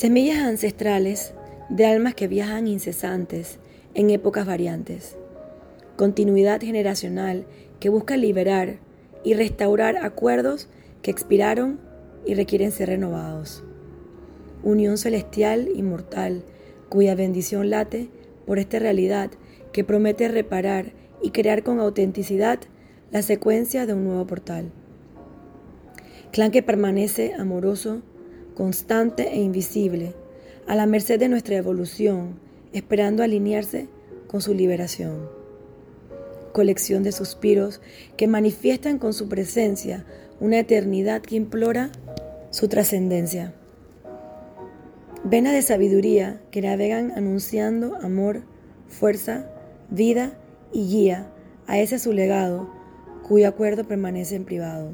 Semillas ancestrales de almas que viajan incesantes en épocas variantes. Continuidad generacional que busca liberar y restaurar acuerdos que expiraron y requieren ser renovados. Unión celestial inmortal cuya bendición late por esta realidad que promete reparar y crear con autenticidad la secuencia de un nuevo portal. Clan que permanece amoroso constante e invisible, a la merced de nuestra evolución, esperando alinearse con su liberación. Colección de suspiros que manifiestan con su presencia una eternidad que implora su trascendencia. Venas de sabiduría que navegan anunciando amor, fuerza, vida y guía a ese su legado cuyo acuerdo permanece en privado.